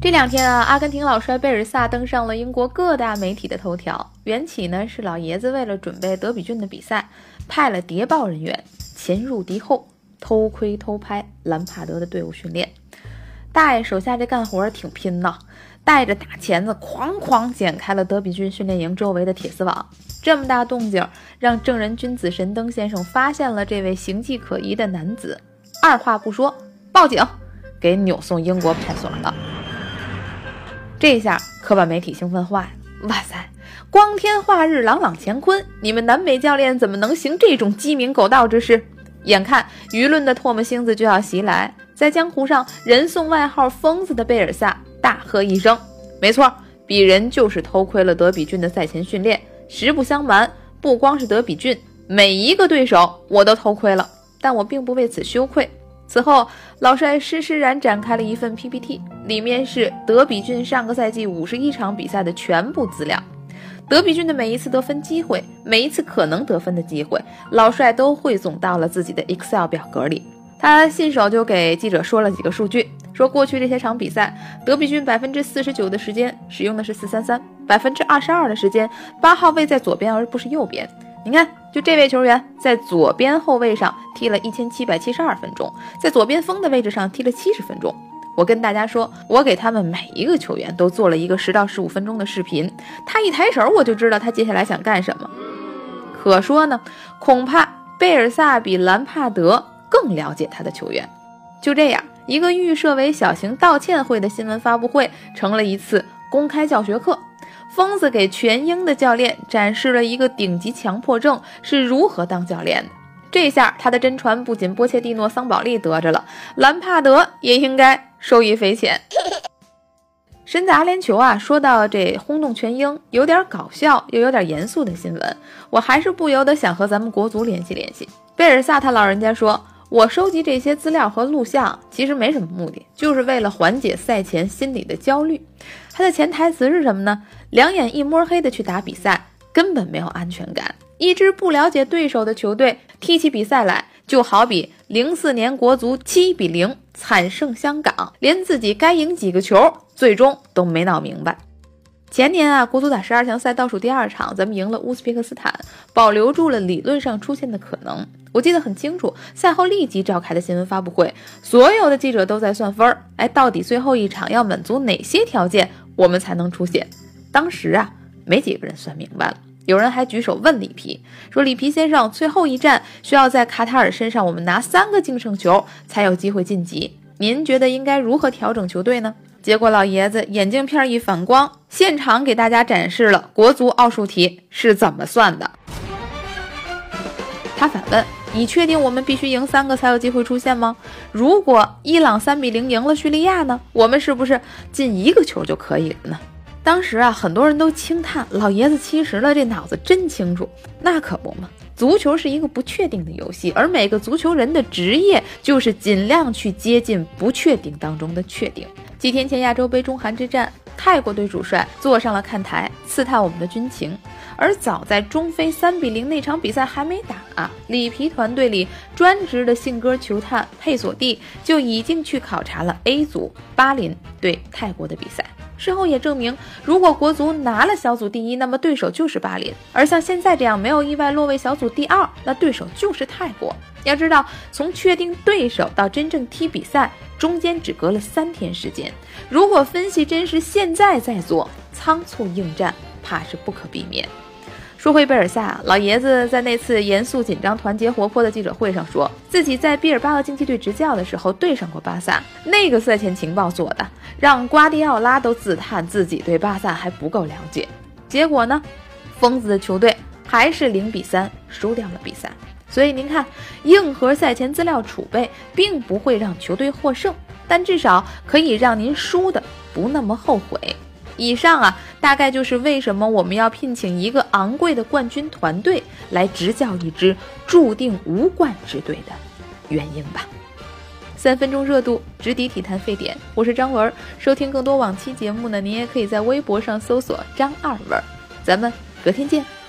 这两天啊，阿根廷老帅贝尔萨登上了英国各大媒体的头条。缘起呢是老爷子为了准备德比郡的比赛，派了谍报人员潜入敌后，偷窥偷拍兰帕德的队伍训练。大爷手下这干活挺拼呐，带着大钳子哐哐剪开了德比郡训练营周围的铁丝网。这么大动静，让正人君子神灯先生发现了这位形迹可疑的男子，二话不说报警，给扭送英国派出所了。这下可把媒体兴奋坏了！哇塞，光天化日，朗朗乾坤，你们南美教练怎么能行这种鸡鸣狗盗之事？眼看舆论的唾沫星子就要袭来，在江湖上人送外号“疯子”的贝尔萨大喝一声：“没错，鄙人就是偷窥了德比郡的赛前训练。实不相瞒，不光是德比郡，每一个对手我都偷窥了，但我并不为此羞愧。”此后，老帅施施然展开了一份 PPT，里面是德比郡上个赛季五十一场比赛的全部资料。德比郡的每一次得分机会，每一次可能得分的机会，老帅都汇总到了自己的 Excel 表格里。他信手就给记者说了几个数据，说过去这些场比赛，德比郡百分之四十九的时间使用的是四三三，百分之二十二的时间八号位在左边而不是右边。你看，就这位球员在左边后卫上踢了一千七百七十二分钟，在左边锋的位置上踢了七十分钟。我跟大家说，我给他们每一个球员都做了一个十到十五分钟的视频，他一抬手我就知道他接下来想干什么。可说呢，恐怕贝尔萨比兰帕德更了解他的球员。就这样，一个预设为小型道歉会的新闻发布会，成了一次公开教学课。疯子给全英的教练展示了一个顶级强迫症是如何当教练的。这下他的真传不仅波切蒂诺、桑保利得着了，兰帕德也应该受益匪浅。身在阿联酋啊，说到这轰动全英，有点搞笑又有点严肃的新闻，我还是不由得想和咱们国足联系联系。贝尔萨他老人家说。我收集这些资料和录像，其实没什么目的，就是为了缓解赛前心理的焦虑。他的潜台词是什么呢？两眼一摸黑的去打比赛，根本没有安全感。一支不了解对手的球队踢起比赛来，就好比零四年国足七比零惨胜香港，连自己该赢几个球，最终都没闹明白。前年啊，国足打十二强赛倒数第二场，咱们赢了乌兹别克斯坦，保留住了理论上出现的可能。我记得很清楚，赛后立即召开的新闻发布会，所有的记者都在算分儿。哎，到底最后一场要满足哪些条件，我们才能出线？当时啊，没几个人算明白了。有人还举手问里皮，说：“里皮先生，最后一战需要在卡塔尔身上我们拿三个净胜球才有机会晋级，您觉得应该如何调整球队呢？”结果老爷子眼镜片一反光，现场给大家展示了国足奥数题是怎么算的。他反问：“你确定我们必须赢三个才有机会出线吗？如果伊朗三比零赢了叙利亚呢？我们是不是进一个球就可以了呢？”当时啊，很多人都轻叹老爷子七十了，这脑子真清楚。那可不嘛，足球是一个不确定的游戏，而每个足球人的职业就是尽量去接近不确定当中的确定。几天前亚洲杯中韩之战，泰国队主帅坐上了看台，刺探我们的军情。而早在中非三比零那场比赛还没打，里皮团队里专职的信鸽球探佩索蒂就已经去考察了 A 组巴林对泰国的比赛。事后也证明，如果国足拿了小组第一，那么对手就是巴林；而像现在这样没有意外落位小组第二，那对手就是泰国。要知道，从确定对手到真正踢比赛。中间只隔了三天时间，如果分析真实现在在做，仓促应战怕是不可避免。说回贝尔萨，老爷子在那次严肃、紧张、团结、活泼的记者会上，说自己在毕尔巴鄂竞技队执教的时候对上过巴萨，那个赛前情报做的，让瓜迪奥拉都自叹自己对巴萨还不够了解。结果呢，疯子的球队还是零比三输掉了比赛。所以您看，硬核赛前资料储备并不会让球队获胜，但至少可以让您输的不那么后悔。以上啊，大概就是为什么我们要聘请一个昂贵的冠军团队来执教一支注定无冠之队的原因吧。三分钟热度，直抵体坛沸点。我是张文，收听更多往期节目呢，您也可以在微博上搜索张二文。咱们隔天见。